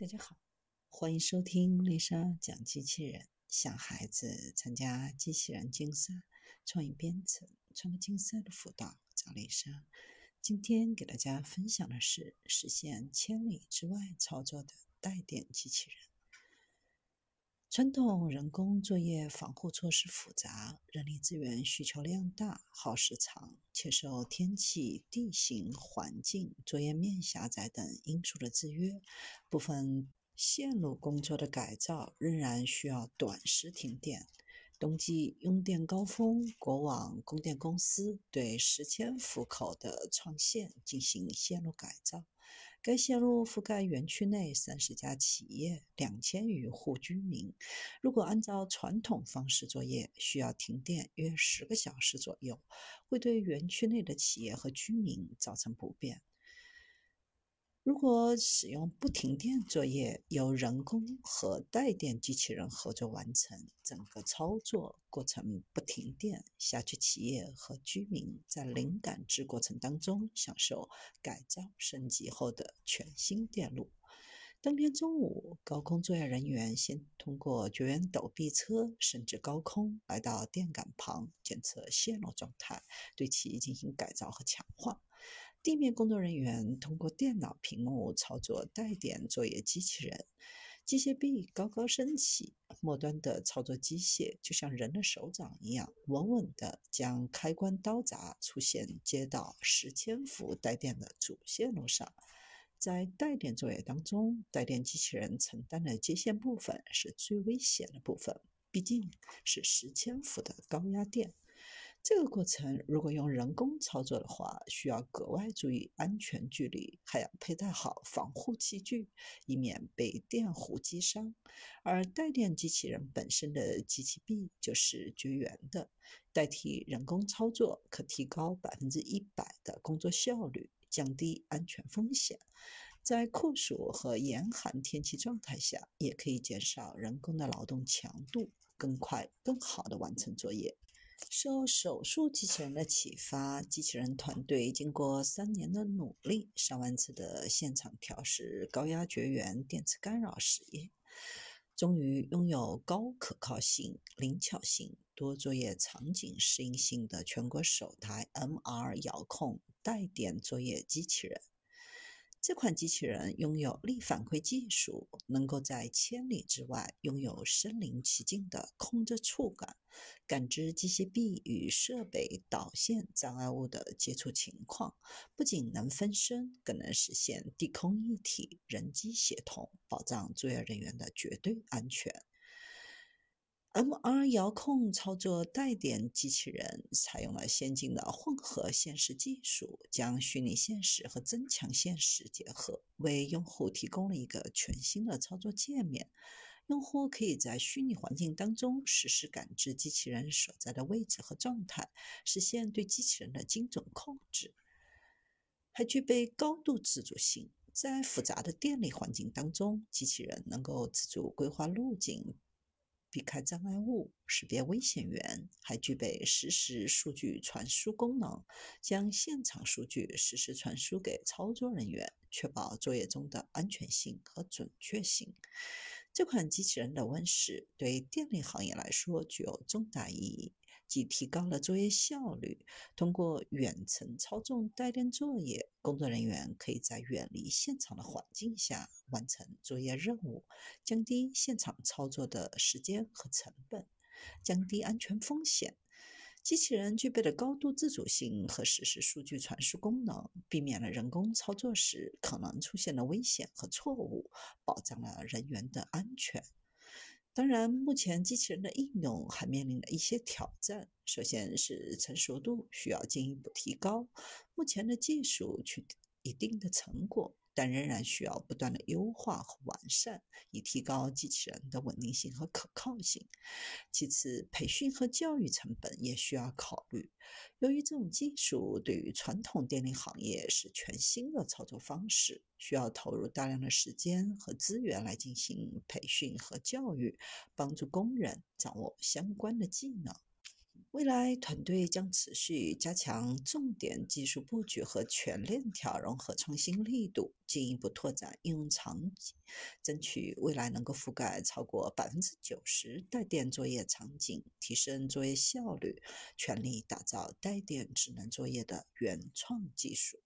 大家好，欢迎收听丽莎讲机器人。想孩子参加机器人竞赛、创意编程、创客竞赛的辅导，找丽莎。今天给大家分享的是实现千里之外操作的带电机器人。传统人工作业防护措施复杂，人力资源需求量大，耗时长，且受天气、地形、环境、作业面狭窄等因素的制约。部分线路工作的改造仍然需要短时停电。冬季用电高峰，国网供电公司对十千伏口的创线进行线路改造。该线路覆盖园区内三十家企业、两千余户居民。如果按照传统方式作业，需要停电约十个小时左右，会对园区内的企业和居民造成不便。如果使用不停电作业，由人工和带电机器人合作完成，整个操作过程不停电，辖区企业和居民在零感知过程当中享受改造升级后的全新电路。当天中午，高空作业人员先通过绝缘斗臂车升至高空，来到电杆旁检测线路状态，对其进行改造和强化。地面工作人员通过电脑屏幕操作带电作业机器人，机械臂高高升起，末端的操作机械就像人的手掌一样，稳稳地将开关刀闸出现接到十千伏带电的主线路上。在带电作业当中，带电机器人承担的接线部分是最危险的部分，毕竟是十千伏的高压电。这个过程如果用人工操作的话，需要格外注意安全距离，还要佩戴好防护器具，以免被电弧击伤。而带电机器人本身的机器臂就是绝缘的，代替人工操作可提高百分之一百的工作效率，降低安全风险。在酷暑和严寒天气状态下，也可以减少人工的劳动强度，更快、更好地完成作业。受手术机器人的启发，机器人团队经过三年的努力，上万次的现场调试高压绝缘电磁干扰实验，终于拥有高可靠性、灵巧性、多作业场景适应性的全国首台 MR 遥控带电作业机器人。这款机器人拥有力反馈技术，能够在千里之外拥有身临其境的控制触感，感知机械臂与设备导线障碍物的接触情况。不仅能分身，更能实现地空一体、人机协同，保障作业人员的绝对安全。MR 遥控操作带电机器人采用了先进的混合现实技术，将虚拟现实和增强现实结合，为用户提供了一个全新的操作界面。用户可以在虚拟环境当中实时感知机器人所在的位置和状态，实现对机器人的精准控制，还具备高度自主性。在复杂的电力环境当中，机器人能够自主规划路径。避开障碍物，识别危险源，还具备实时数据传输功能，将现场数据实时传输给操作人员，确保作业中的安全性和准确性。这款机器人的问世，对电力行业来说具有重大意义。既提高了作业效率，通过远程操纵带电作业，工作人员可以在远离现场的环境下完成作业任务，降低现场操作的时间和成本，降低安全风险。机器人具备了高度自主性和实时数据传输功能，避免了人工操作时可能出现的危险和错误，保障了人员的安全。当然，目前机器人的应用还面临着一些挑战。首先是成熟度需要进一步提高，目前的技术取得一定的成果。但仍然需要不断的优化和完善，以提高机器人的稳定性和可靠性。其次，培训和教育成本也需要考虑。由于这种技术对于传统电力行业是全新的操作方式，需要投入大量的时间和资源来进行培训和教育，帮助工人掌握相关的技能。未来团队将持续加强重点技术布局和全链条融合创新力度，进一步拓展应用场景，争取未来能够覆盖超过百分之九十带电作业场景，提升作业效率，全力打造带电智能作业的原创技术。